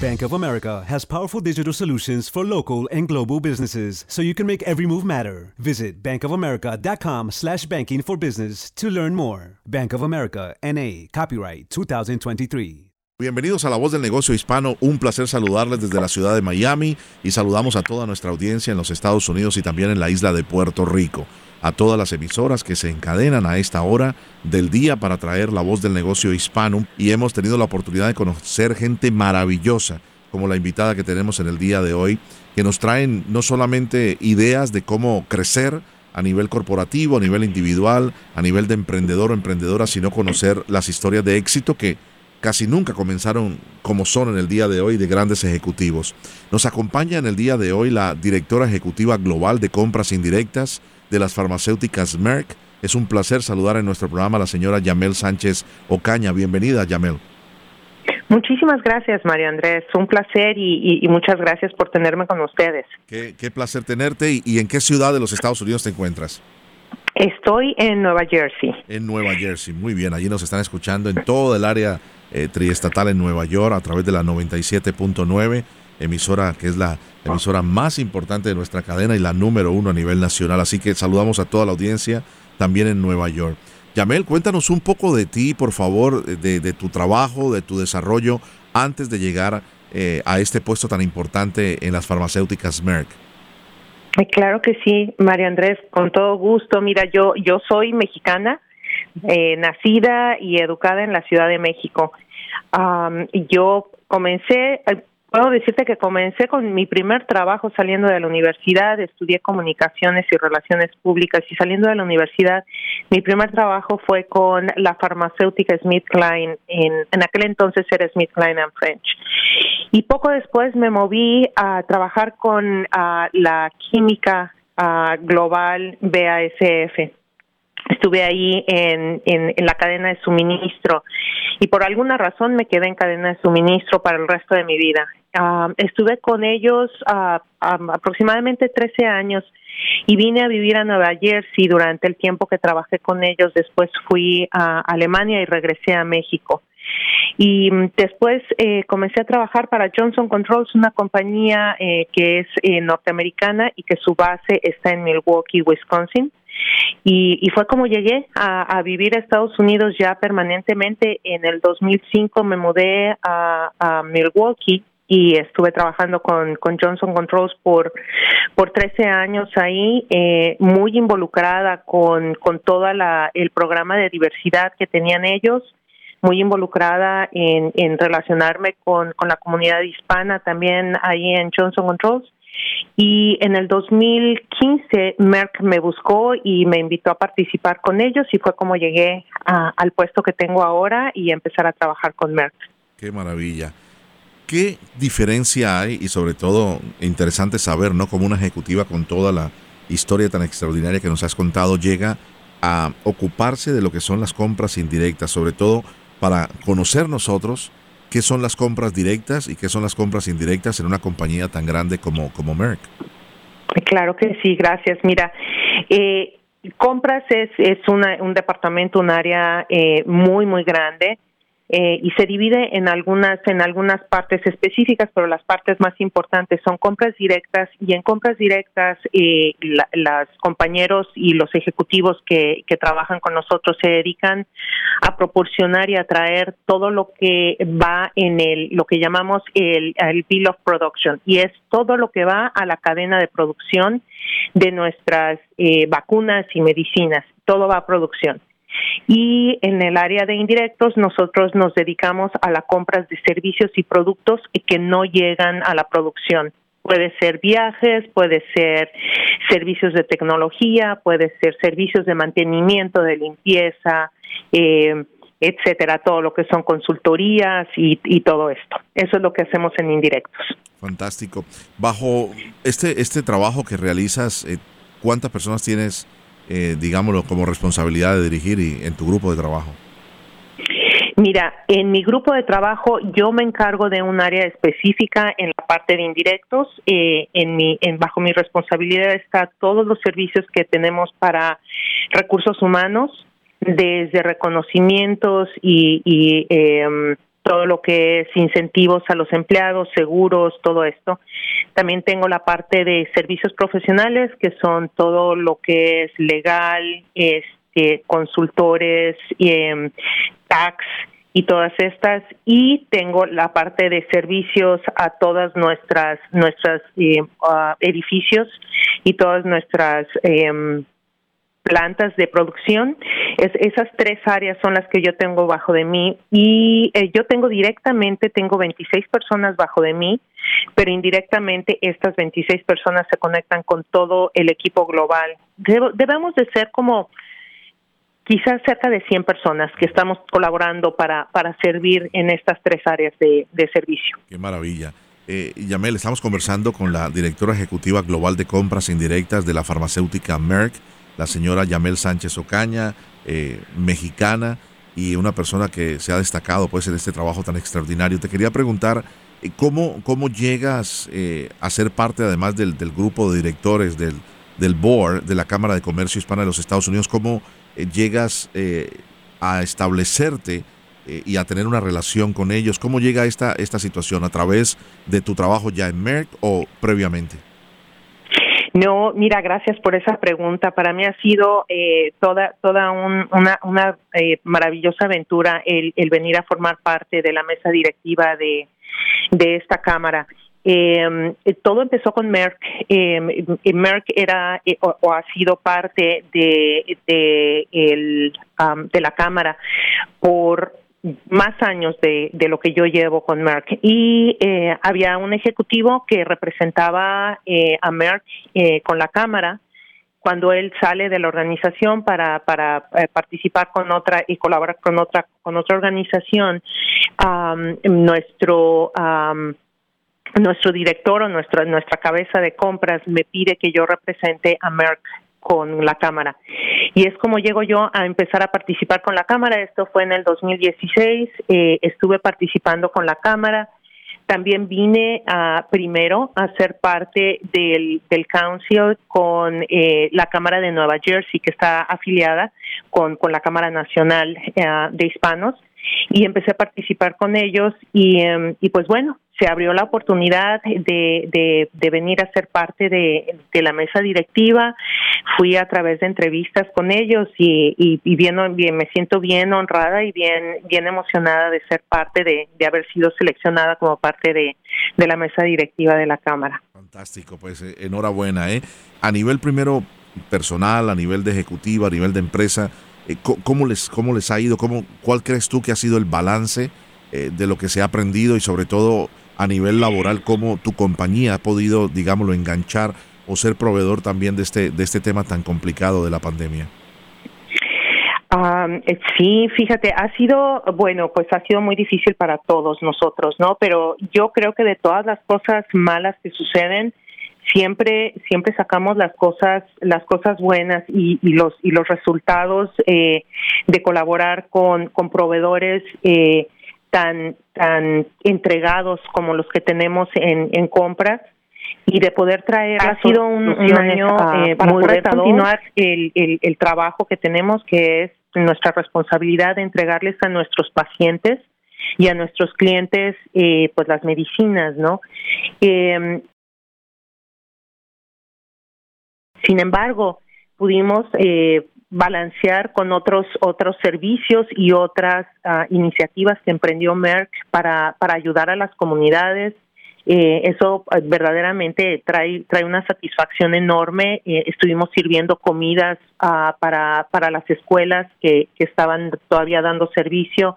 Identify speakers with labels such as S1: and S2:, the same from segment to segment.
S1: Bank of America has powerful digital solutions for local and global businesses, so you can make every move matter. Visit bankofamerica.com slash banking for business to learn more. Bank of America, N.A., copyright 2023.
S2: Bienvenidos a La Voz del Negocio Hispano. Un placer saludarles desde la ciudad de Miami y saludamos a toda nuestra audiencia en los Estados Unidos y también en la isla de Puerto Rico a todas las emisoras que se encadenan a esta hora del día para traer la voz del negocio hispano y hemos tenido la oportunidad de conocer gente maravillosa como la invitada que tenemos en el día de hoy, que nos traen no solamente ideas de cómo crecer a nivel corporativo, a nivel individual, a nivel de emprendedor o emprendedora, sino conocer las historias de éxito que casi nunca comenzaron como son en el día de hoy de grandes ejecutivos. Nos acompaña en el día de hoy la directora ejecutiva global de compras indirectas, de las farmacéuticas Merck. Es un placer saludar en nuestro programa a la señora Yamel Sánchez Ocaña. Bienvenida, Yamel.
S3: Muchísimas gracias, Mario Andrés. Un placer y, muchas gracias por tenerme con ustedes.
S2: Qué, placer tenerte. Y, en qué ciudad de los Estados Unidos te encuentras?
S3: Estoy en Nueva Jersey.
S2: En Nueva Jersey, muy bien. Allí nos están escuchando en todo el área eh, triestatal en Nueva York a través de la 97.9 emisora que es la emisora más importante de nuestra cadena y la número uno a nivel nacional. Así que saludamos a toda la audiencia también en Nueva York. Yamel, cuéntanos un poco de ti, por favor, de, tu trabajo, de tu desarrollo antes de llegar eh, a este puesto tan importante en las farmacéuticas Merck.
S3: Claro que sí, María Andrés, con todo gusto. Mira, yo, yo soy mexicana, eh, nacida y educada en la Ciudad de México. yo comencé, Puedo decirte que comencé con mi primer trabajo saliendo de la universidad, estudié comunicaciones y relaciones públicas y saliendo de la universidad, mi primer trabajo fue con la farmacéutica Smith Klein, en, en aquel entonces era Smith Klein and French. Y poco después me moví a trabajar con la química global BASF estuve ahí en, en, la cadena de suministro y por alguna razón me quedé en cadena de suministro para el resto de mi vida. Ah, estuve con ellos uh, aproximadamente 13 años y vine a vivir a Nueva Jersey durante el tiempo que trabajé con ellos. Después fui a Alemania y regresé a México. Y mm, después eh, comencé a trabajar para Johnson Controls, una compañía eh, que es eh, norteamericana y que su base está en Milwaukee, Wisconsin. Y, fue como llegué a, vivir a Estados Unidos ya permanentemente. En el 2005 me mudé a Milwaukee y estuve trabajando con, con Johnson Controls por, por 13 años ahí, eh, muy involucrada con, con todo el programa de diversidad que tenían ellos, muy involucrada en, relacionarme con, con la comunidad hispana también ahí en Johnson Controls y en el 2015 Merck me buscó y me invitó a participar con ellos y fue como llegué al puesto que tengo ahora y empezar a trabajar con Merck.
S2: Qué maravilla. ¿Qué diferencia hay y sobre todo interesante saber, ¿no? Como una ejecutiva con toda la historia tan extraordinaria que nos has contado llega a ocuparse de lo que son las compras indirectas, sobre todo para conocer nosotros qué son las compras directas y qué son las compras indirectas en una compañía tan grande como, como Merck.
S3: Claro que sí, gracias. Mira, eh, compras es, es una, un departamento, un área eh, muy, muy grande eh, y se divide en algunas en algunas partes específicas, pero las partes más importantes son compras directas y en compras directas eh, los compañeros y los ejecutivos que, que trabajan con nosotros se dedican a proporcionar y a traer todo lo que va en el lo que llamamos el, el bill of production y es todo lo que va a la cadena de producción de nuestras eh, vacunas y medicinas, todo va a producción. Y en el área de indirectos, nosotros nos dedicamos a la compra de servicios y productos que no llegan a la producción. Puede ser viajes, puede ser servicios de tecnología, puede ser servicios de mantenimiento, de limpieza, eh, etcétera, todo lo que son consultorías y, y todo esto. Eso es lo que hacemos en indirectos.
S2: Fantástico. Bajo este, este trabajo que realizas, eh, ¿cuántas personas tienes, eh, digámoslo, como responsabilidad de dirigir y, en tu grupo de trabajo?
S3: Mira, en mi grupo de trabajo yo me encargo de un área específica en la parte de indirectos. Eh, en mi, en, bajo mi responsabilidad está todos los servicios que tenemos para recursos humanos, desde reconocimientos y, y eh, todo lo que es incentivos a los empleados, seguros, todo esto. También tengo la parte de servicios profesionales, que son todo lo que es legal, este, consultores, eh, tax y todas estas. Y tengo la parte de servicios a todas nuestras nuestras eh, uh, edificios y todas nuestras eh, plantas de producción. Es, esas tres áreas son las que yo tengo bajo de mí y eh, yo tengo directamente, tengo 26 personas bajo de mí, pero indirectamente estas 26 personas se conectan con todo el equipo global. debemos de ser como quizás cerca de 100 personas que estamos colaborando para, para servir en estas tres áreas de, de servicio.
S2: Qué maravilla. Eh, Yamel, estamos conversando con la directora ejecutiva global de compras indirectas de la farmacéutica Merck la señora Yamel Sánchez Ocaña, eh, mexicana y una persona que se ha destacado pues en este trabajo tan extraordinario. Te quería preguntar eh, cómo, cómo llegas eh, a ser parte además del, grupo de directores del, del board de la Cámara de Comercio Hispana de los Estados Unidos, cómo llegas a establecerte y a tener una relación con ellos. ¿Cómo llega esta, esta situación? ¿A través de tu trabajo ya en Merck o previamente?
S3: No, mira, gracias por esa pregunta. Para mí ha sido eh, toda toda una, una eh, maravillosa aventura el, el, venir a formar parte de la mesa directiva de, de esta cámara. Eh, todo empezó con Merck. Eh, Merck era eh, o, ha sido parte de de, el, um, de la cámara por más años de, de, lo que yo llevo con Merck. Y eh, había un ejecutivo que representaba eh, a Merck eh, con la cámara. Cuando él sale de la organización para para participar con otra y colaborar con otra con otra organización nuestro nuestro director o nuestra nuestra cabeza de compras me pide que yo represente a Merck con la Cámara. Y es como llego yo a empezar a participar con la Cámara. Esto fue en el 2016. Eh, estuve participando con la Cámara. También vine a, primero a ser parte del, del council con eh, la Cámara de Nueva Jersey, que está afiliada con, con la Cámara Nacional eh, de Hispanos. Y empecé a participar con ellos y, em, y pues bueno, se abrió la oportunidad de, de, venir a ser parte de, la mesa directiva. Fui a través de entrevistas con ellos y, y, bien, me siento bien honrada y bien, bien emocionada de ser parte de, de haber sido seleccionada como parte de, de la mesa directiva de la Cámara.
S2: Fantástico, pues eh, enhorabuena. ¿eh? A nivel primero personal, a nivel de ejecutiva, a nivel de empresa, eh, ¿cómo les, cómo les ha ido? ¿Cómo, ¿Cuál crees tú que ha sido el balance eh, de lo que se ha aprendido y sobre todo a nivel laboral, cómo tu compañía ha podido, digámoslo, enganchar o ser proveedor también de este, de este tema tan complicado de la pandemia?
S3: Eh, sí, fíjate, ha sido, bueno, pues ha sido muy difícil para todos nosotros, ¿no? Pero yo creo que de todas las cosas malas que suceden, siempre, siempre sacamos las cosas, las cosas buenas y, y los y los resultados eh, de colaborar con, con proveedores eh, tan, tan entregados como los que tenemos en, en compras y de poder traer ha sido un, año eh, para poder continuar el, el, el, trabajo que tenemos que es nuestra responsabilidad de entregarles a nuestros pacientes y a nuestros clientes eh, pues las medicinas no eh, sin embargo pudimos eh, balancear con otros otros servicios y otras uh, iniciativas que emprendió Merck para para ayudar a las comunidades eh, eso eh, verdaderamente trae trae una satisfacción enorme. Eh, estuvimos sirviendo comidas uh, para para las escuelas que, que estaban todavía dando servicio.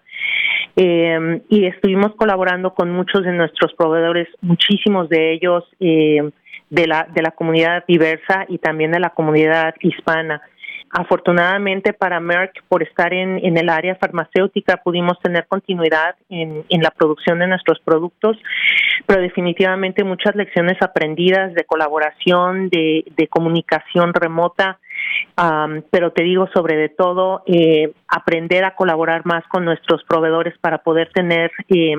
S3: Eh, y estuvimos colaborando con muchos de nuestros proveedores muchísimos de ellos eh, de la de la comunidad diversa y también de la comunidad hispana afortunadamente para Merck, por estar en, en, el área farmacéutica, pudimos tener continuidad en, en, la producción de nuestros productos, pero definitivamente muchas lecciones aprendidas de colaboración, de, de comunicación remota, um, pero te digo sobre todo, eh, aprender a colaborar más con nuestros proveedores para poder tener eh,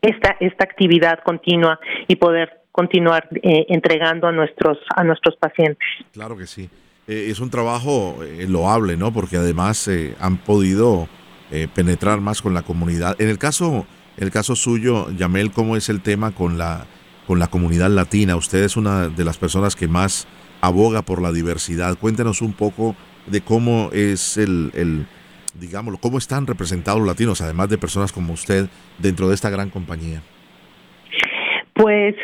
S3: esta, esta actividad continua y poder continuar eh, entregando a nuestros a nuestros pacientes.
S2: Claro que sí. Eh, es un trabajo eh, loable, ¿no? Porque además han podido penetrar más con la comunidad. En el caso el caso suyo, Yamel, ¿cómo es el tema con la con la comunidad latina? Usted es una de las personas que más aboga por la diversidad. Cuéntenos un poco de cómo es el, el digámoslo, cómo están representados los latinos, además de personas como usted, dentro de esta gran compañía.
S3: Pues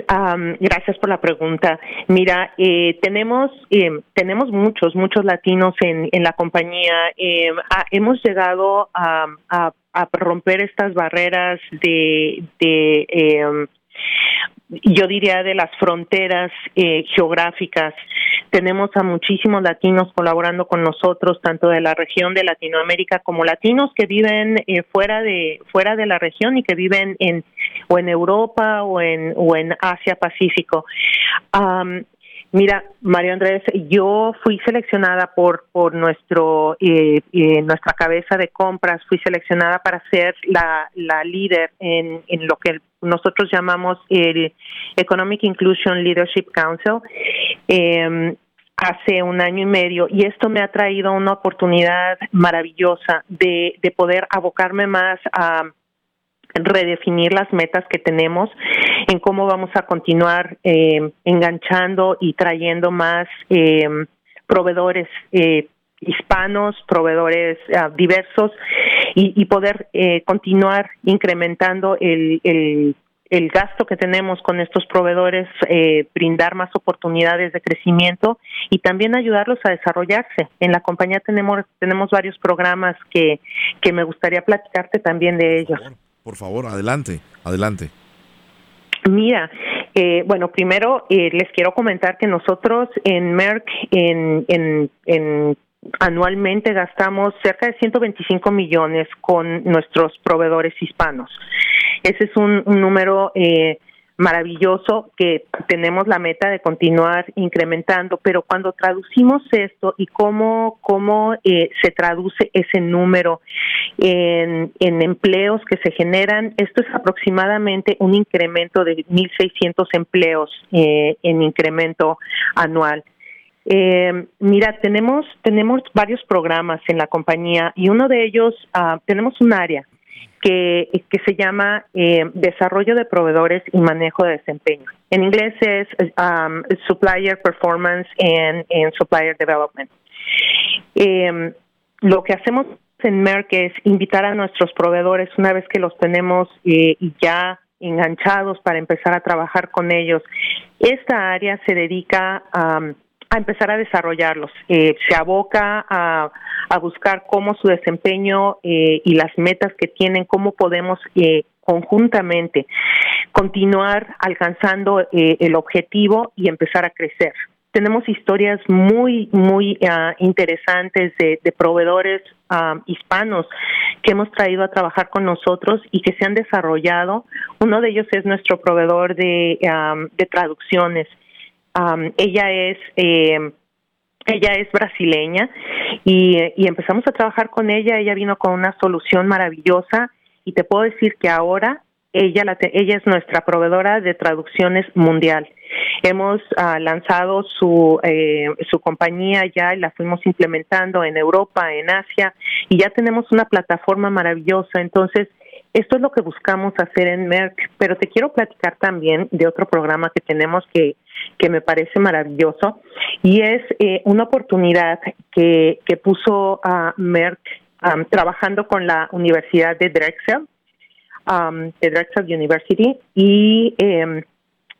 S3: gracias por la pregunta. Mira, eh, tenemos eh, tenemos muchos muchos latinos en, en la compañía. Eh, hemos llegado a, a, a, romper estas barreras de, de em, yo diría de las fronteras eh, geográficas. Tenemos a muchísimos latinos colaborando con nosotros, tanto de la región de Latinoamérica como latinos que viven eh, fuera de fuera de la región y que viven en o en Europa o en o en Asia Pacífico. Mira, Mario Andrés, yo fui seleccionada por por nuestro eh, eh, nuestra cabeza de compras, fui seleccionada para ser la, la líder en, en lo que nosotros llamamos el Economic Inclusion Leadership Council. Eh, hace un año y medio y esto me ha traído una oportunidad maravillosa de, de poder abocarme más a redefinir las metas que tenemos en cómo vamos a continuar eh, enganchando y trayendo más eh, proveedores eh, hispanos, proveedores ah, diversos y, y poder eh, continuar incrementando el, el, el, gasto que tenemos con estos proveedores, eh, brindar más oportunidades de crecimiento y también ayudarlos a desarrollarse. En la compañía tenemos tenemos varios programas que, que me gustaría platicarte también de ellos.
S2: Por favor, adelante, adelante.
S3: Mira, eh, bueno, primero eh, les quiero comentar que nosotros en Merck en, en, en anualmente gastamos cerca de 125 millones con nuestros proveedores hispanos. Ese es un, número eh, maravilloso que tenemos la meta de continuar incrementando, pero cuando traducimos esto y cómo, cómo eh, se traduce ese número en, en empleos que se generan, esto es aproximadamente un incremento de 1.600 empleos eh, en incremento anual. Eh, mira, tenemos tenemos varios programas en la compañía y uno de ellos uh, tenemos un área que, que se llama eh, Desarrollo de Proveedores y Manejo de Desempeño. En inglés es um, Supplier Performance and, and Supplier Development. Eh, lo que hacemos en Merck es invitar a nuestros proveedores, una vez que los tenemos eh, ya enganchados para empezar a trabajar con ellos. Esta área se dedica a... Um, a empezar a desarrollarlos. Eh, se aboca a, a, buscar cómo su desempeño eh, y las metas que tienen, cómo podemos eh, conjuntamente continuar alcanzando eh, el objetivo y empezar a crecer. Tenemos historias muy, muy uh, interesantes de, de proveedores uh, hispanos que hemos traído a trabajar con nosotros y que se han desarrollado. Uno de ellos es nuestro proveedor de, um, de traducciones ella es eh, ella es brasileña y, y, empezamos a trabajar con ella. Ella vino con una solución maravillosa y te puedo decir que ahora ella, la ella es nuestra proveedora de traducciones mundial. Hemos uh, lanzado su, eh, su compañía ya y la fuimos implementando en Europa, en Asia y ya tenemos una plataforma maravillosa. Entonces, esto es lo que buscamos hacer en Merck, pero te quiero platicar también de otro programa que tenemos que, que me parece maravilloso y es eh, una oportunidad que, que puso a Merck um, trabajando con la Universidad de Drexel, um, de Drexel University, y, eh,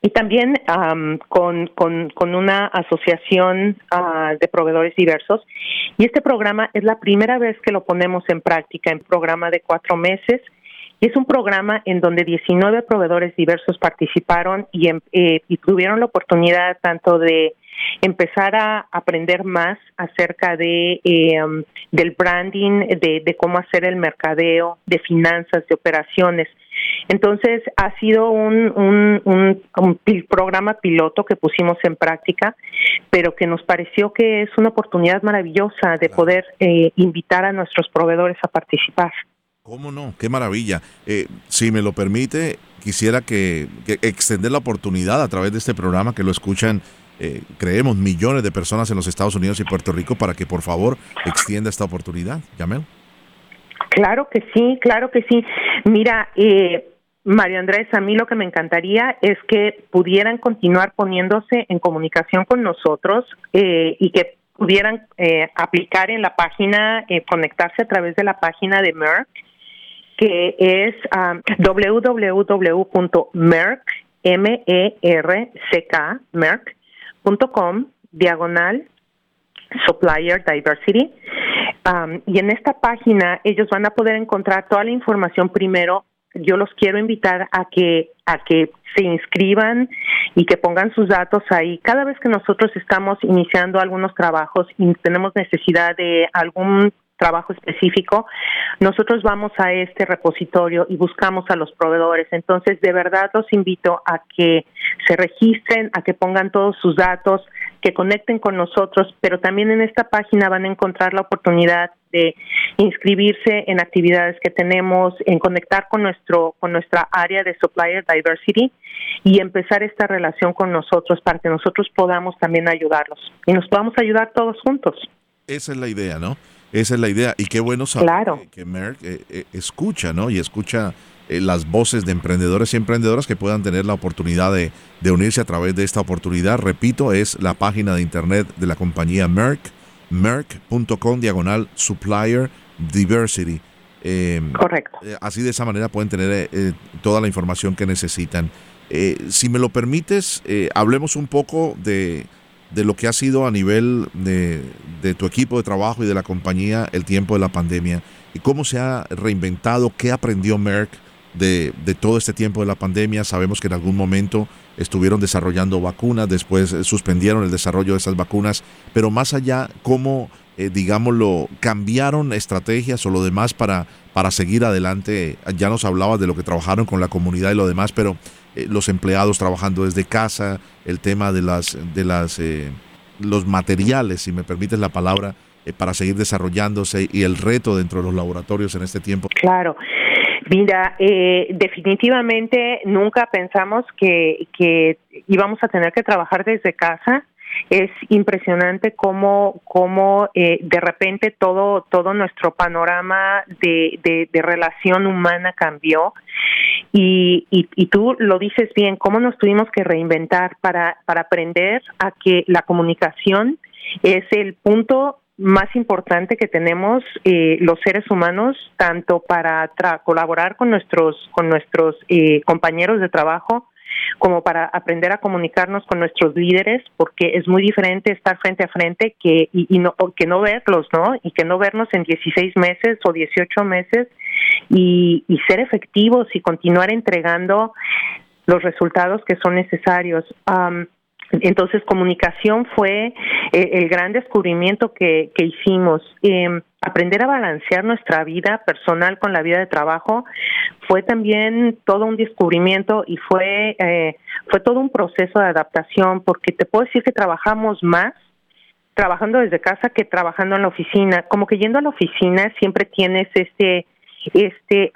S3: y también um, con, con, con, una asociación uh, de proveedores diversos. Y este programa es la primera vez que lo ponemos en práctica, en programa de cuatro meses es un programa en donde 19 proveedores diversos participaron y, em, eh, y tuvieron la oportunidad tanto de empezar a aprender más acerca de eh, um, del branding, de, cómo hacer el mercadeo, de finanzas, de operaciones. Entonces ha sido un, un, programa piloto que pusimos en práctica, pero que nos pareció que es una oportunidad maravillosa de poder eh, invitar a nuestros proveedores a participar.
S2: ¿Cómo no? Qué maravilla. Eh, si me lo permite, quisiera que, extender la oportunidad a través de este programa que lo escuchan, eh, creemos, millones de personas en los Estados Unidos y Puerto Rico para que por favor extienda esta oportunidad. Yamel.
S3: Claro que sí, claro que sí. Mira, eh, Mario Andrés, a mí lo que me encantaría es que pudieran continuar poniéndose en comunicación con nosotros eh, y que pudieran eh, aplicar en la página, eh, conectarse a través de la página de Merck que es um, www.merck, m e diagonal supplier diversity um, y en esta página ellos van a poder encontrar toda la información primero yo los quiero invitar a que a que se inscriban y que pongan sus datos ahí. Cada vez que nosotros estamos iniciando algunos trabajos y tenemos necesidad de algún trabajo específico, nosotros vamos a este repositorio y buscamos a los proveedores. Entonces, de verdad los invito a que se registren, a que pongan todos sus datos, que conecten con nosotros, pero también en esta página van a encontrar la oportunidad de inscribirse en actividades que tenemos, en conectar con nuestro con nuestra área de supplier diversity y empezar esta relación con nosotros para que nosotros podamos también ayudarlos y nos podamos ayudar todos juntos.
S2: Esa es la idea, ¿no? Esa es la idea. Y qué bueno saber que, Merck eh, eh, escucha, ¿no? Y escucha eh, las voces de emprendedores y emprendedoras que puedan tener la oportunidad de, unirse a través de esta oportunidad. Repito, es la página de internet de la compañía Merck, merck.com diagonal supplier diversity.
S3: Em, Correcto.
S2: así de esa manera pueden tener toda la información que necesitan. si me lo permites, hablemos un poco de de lo que ha sido a nivel de, tu equipo de trabajo y de la compañía el tiempo de la pandemia y cómo se ha reinventado, qué aprendió Merck de, todo este tiempo de la pandemia. Sabemos que en algún momento estuvieron desarrollando vacunas, después suspendieron el desarrollo de esas vacunas, pero más allá, cómo, eh, digámoslo, cambiaron estrategias o lo demás para, para seguir adelante. Ya nos hablabas de lo que trabajaron con la comunidad y lo demás, pero eh, los empleados trabajando desde casa, el tema de las de las eh, los materiales, si me permites la palabra, eh, para seguir desarrollándose y el reto dentro de los laboratorios en este tiempo.
S3: Claro. Mira, definitivamente nunca pensamos que, que íbamos a tener que trabajar desde casa es impresionante cómo, cómo eh, de repente todo, todo nuestro panorama de, de, relación humana cambió. Y, y, y, tú lo dices bien, cómo nos tuvimos que reinventar para, para aprender a que la comunicación es el punto más importante que tenemos eh, los seres humanos, tanto para colaborar con nuestros, con nuestros eh, compañeros de trabajo, como para aprender a comunicarnos con nuestros líderes, porque es muy diferente estar frente a frente que y, no que no verlos, ¿no? Y que no vernos en 16 meses o 18 meses y, y ser efectivos y continuar entregando los resultados que son necesarios. Entonces, comunicación fue eh, el gran descubrimiento que, que hicimos. Em, aprender a balancear nuestra vida personal con la vida de trabajo fue también todo un descubrimiento y fue, eh, fue todo un proceso de adaptación, porque te puedo decir que trabajamos más trabajando desde casa que trabajando en la oficina. Como que yendo a la oficina siempre tienes este, este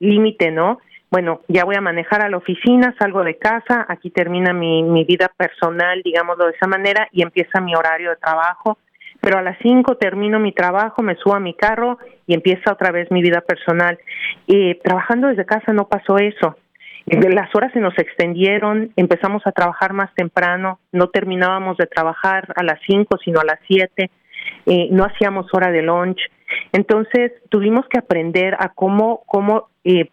S3: límite, ¿no? Bueno, ya voy a manejar a la oficina, salgo de casa, aquí termina mi, mi vida personal, digámoslo de esa manera, y empieza mi horario de trabajo. Pero a las cinco termino mi trabajo, me subo a mi carro y empieza otra vez mi vida personal. Y trabajando desde casa no pasó eso. Las horas se nos extendieron, empezamos a trabajar más temprano, no terminábamos de trabajar a las cinco, sino a las siete, eh, no hacíamos hora de lunch. Entonces tuvimos que aprender a cómo, cómo eh,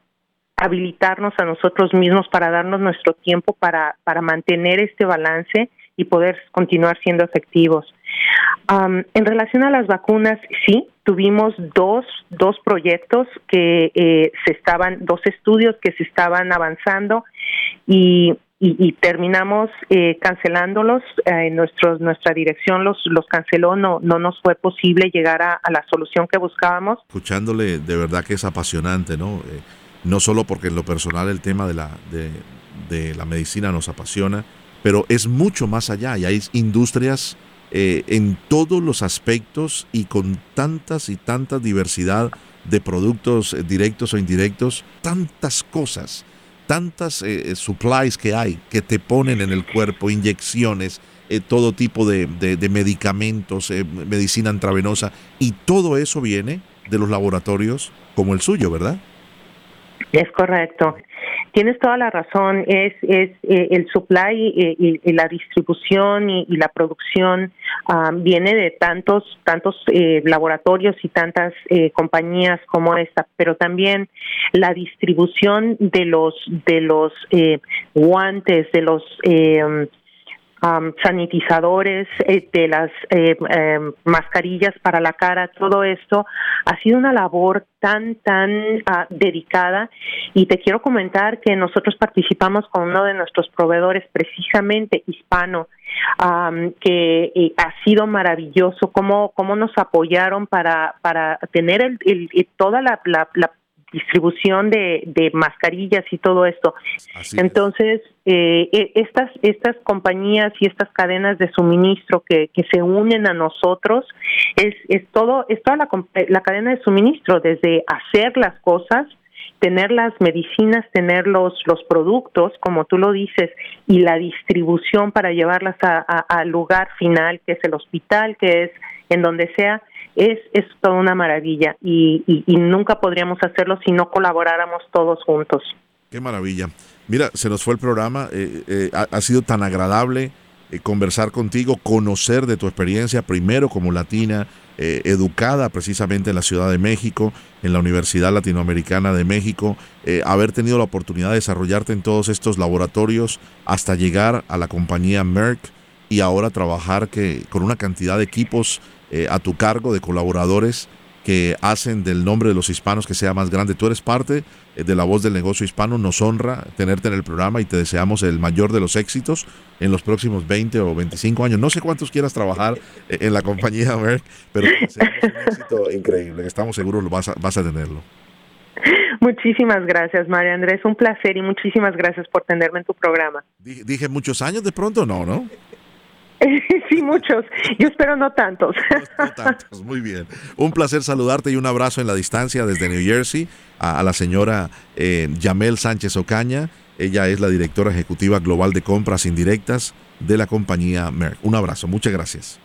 S3: habilitarnos a nosotros mismos para darnos nuestro tiempo para, para mantener este balance y poder continuar siendo efectivos. en relación a las vacunas, sí, tuvimos dos, dos proyectos que eh, se estaban, dos estudios que se estaban avanzando y y, terminamos eh, cancelándolos. Eh, nuestro, nuestra dirección los, los canceló, no, no nos fue posible llegar a, la solución que buscábamos.
S2: Escuchándole, de verdad que es apasionante, ¿no? Eh, no solo porque en lo personal el tema de la, de, la medicina nos apasiona, pero es mucho más allá y hay industrias eh, en todos los aspectos y con tantas y tanta diversidad de productos directos o indirectos, tantas cosas tantas eh, eh, supplies que hay que te ponen en el cuerpo, inyecciones, eh, todo tipo de medicamentos, medicina intravenosa, y todo eso viene de los laboratorios como el suyo, ¿verdad?
S3: Es correcto. Tienes toda la razón, es, es eh, el supply y, la distribución y, la producción ah, viene de tantos, tantos eh, laboratorios y tantas eh, compañías como esta, pero también la distribución de los, de los guantes, de los sanitizadores, eh, de las eh, em, mascarillas para la cara, todo esto ha sido una labor tan, tan ah, dedicada. Y te quiero comentar que nosotros participamos con uno de nuestros proveedores precisamente hispano, que eh, ha sido maravilloso, cómo, cómo nos apoyaron para, para tener el, toda la, la, la distribución de, de mascarillas y todo esto. Entonces, eh, e, estas, estas compañías y estas cadenas de suministro que, que se unen a nosotros, es, es todo, es toda la, la cadena de suministro, desde hacer las cosas, tener las medicinas, tener los, los productos, como tú lo dices, y la distribución para llevarlas al lugar final, que es el hospital, que es en donde sea, es, es toda una maravilla y, y, nunca podríamos hacerlo si no colaboráramos todos juntos.
S2: Qué maravilla. Mira, se nos fue el programa, eh, eh, ha, sido tan agradable eh, conversar contigo, conocer de tu experiencia, primero como latina, educada precisamente en la Ciudad de México, en la Universidad Latinoamericana de México, haber tenido la oportunidad de desarrollarte en todos estos laboratorios hasta llegar a la compañía Merck y ahora trabajar que, con una cantidad de equipos eh, a tu cargo de colaboradores que hacen del nombre de los hispanos que sea más grande. Tú eres parte eh, de la voz del negocio hispano, nos honra tenerte en el programa y te deseamos el mayor de los éxitos en los próximos 20 o 25 años. No sé cuántos quieras trabajar eh, en la compañía Merck, pero deseamos un éxito increíble. Estamos seguros lo vas a, vas a tenerlo.
S3: Muchísimas gracias, María Andrés. Un placer y muchísimas gracias por tenerme en tu programa.
S2: Dije muchos años de pronto, no, ¿no?
S3: Sí, muchos. Yo espero no tantos.
S2: No, tantos, muy bien. Un placer saludarte y un abrazo en la distancia desde New Jersey a, la señora eh, Yamel Sánchez Ocaña. Ella es la directora ejecutiva global de compras indirectas de la compañía Merck. Un abrazo, muchas gracias.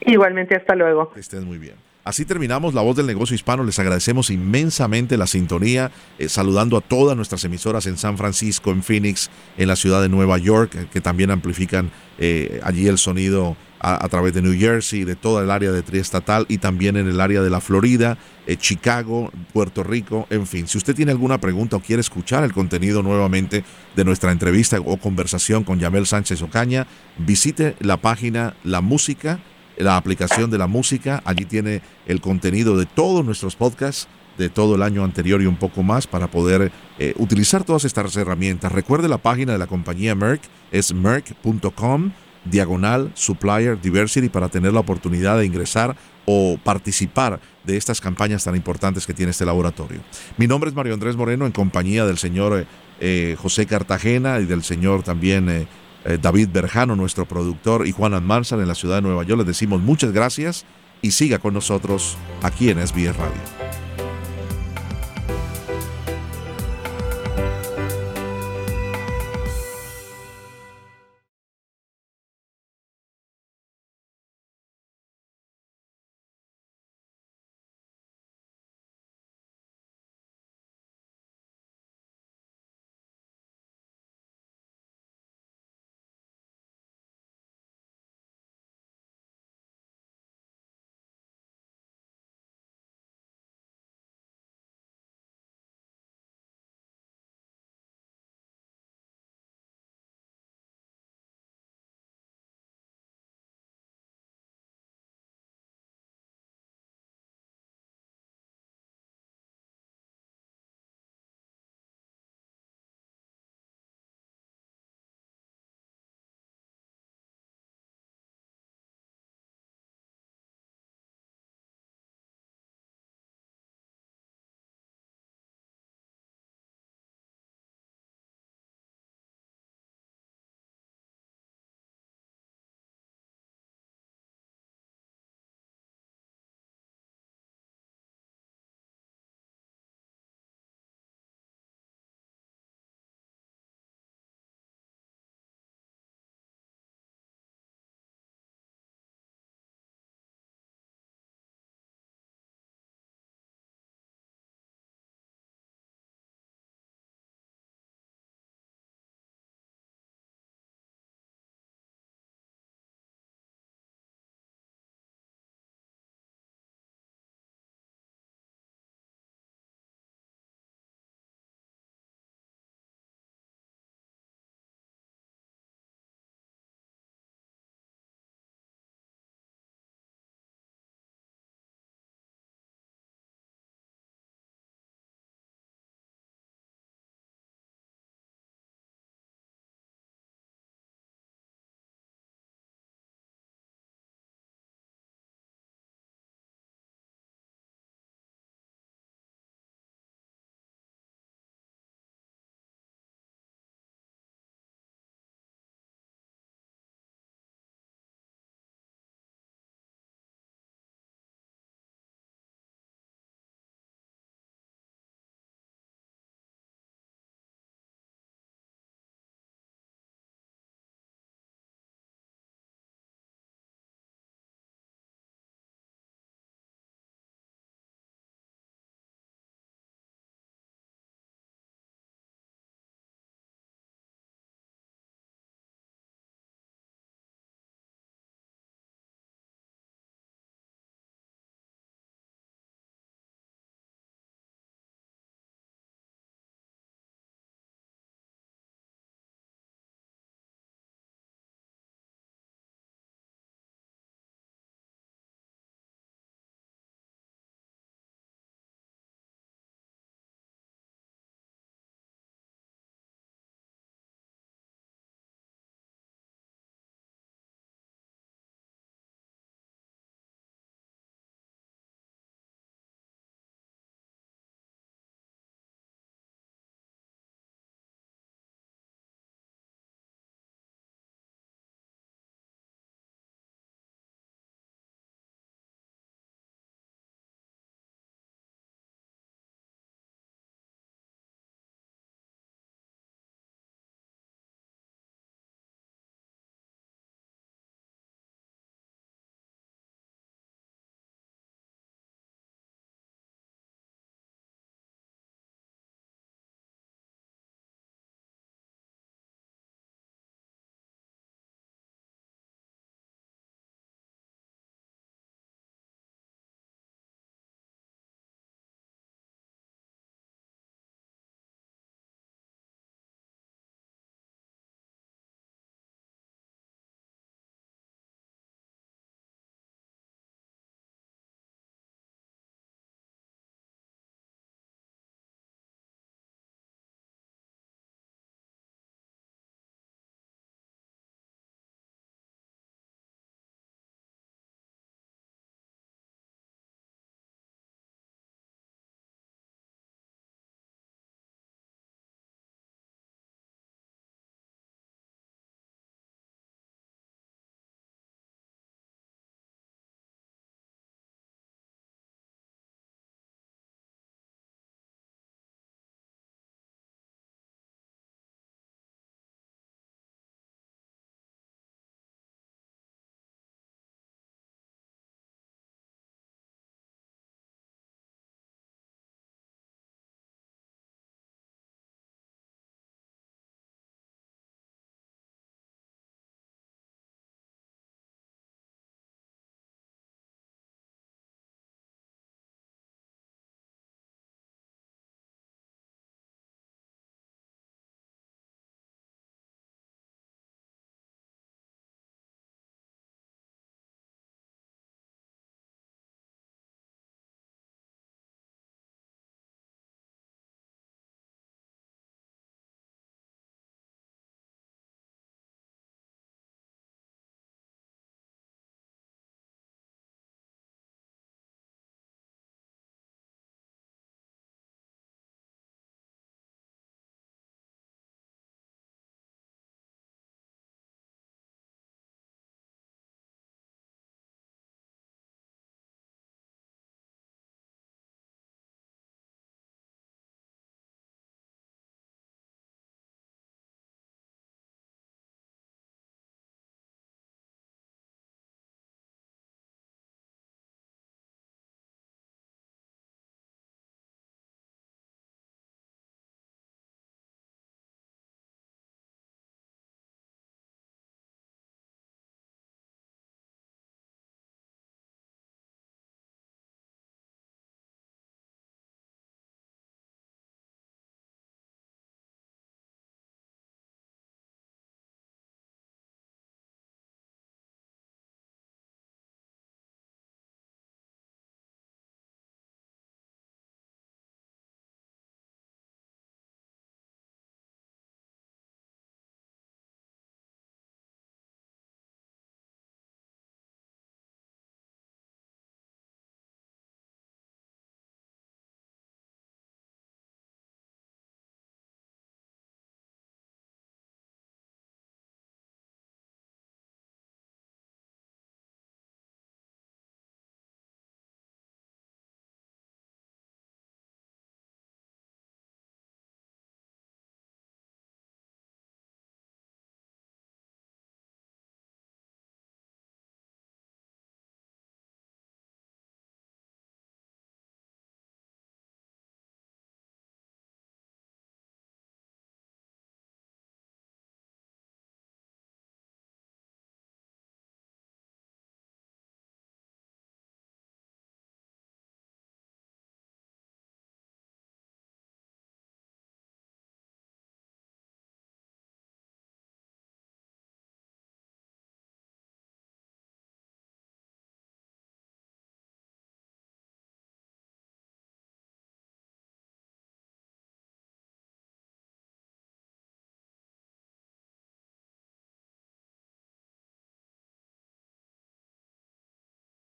S3: Igualmente, hasta luego.
S2: Que estés muy bien. Así terminamos La Voz del Negocio Hispano. Les agradecemos inmensamente la sintonía, eh, saludando a todas nuestras emisoras en San Francisco, en Phoenix, en la ciudad de Nueva York, eh, que también amplifican eh, allí el sonido a, través de New Jersey, de toda el área de triestatal y también en el área de la Florida, Chicago, Puerto Rico, en fin. Si usted tiene alguna pregunta o quiere escuchar el contenido nuevamente de nuestra entrevista o conversación con Yamel Sánchez Ocaña, visite la página La Música la aplicación de la música. Allí tiene el contenido de todos nuestros podcasts de todo el año anterior y un poco más para poder eh, utilizar todas estas herramientas. Recuerde la página de la compañía Merck, es merck.com diagonal supplier diversity para tener la oportunidad de ingresar o participar de estas campañas tan importantes que tiene este laboratorio. Mi nombre es Mario Andrés Moreno en compañía del señor eh, eh, José Cartagena y del señor también eh, David Berjano, nuestro productor, y Juan Almanzar en la ciudad de Nueva York. Les decimos muchas gracias y siga con nosotros aquí en SBS Radio.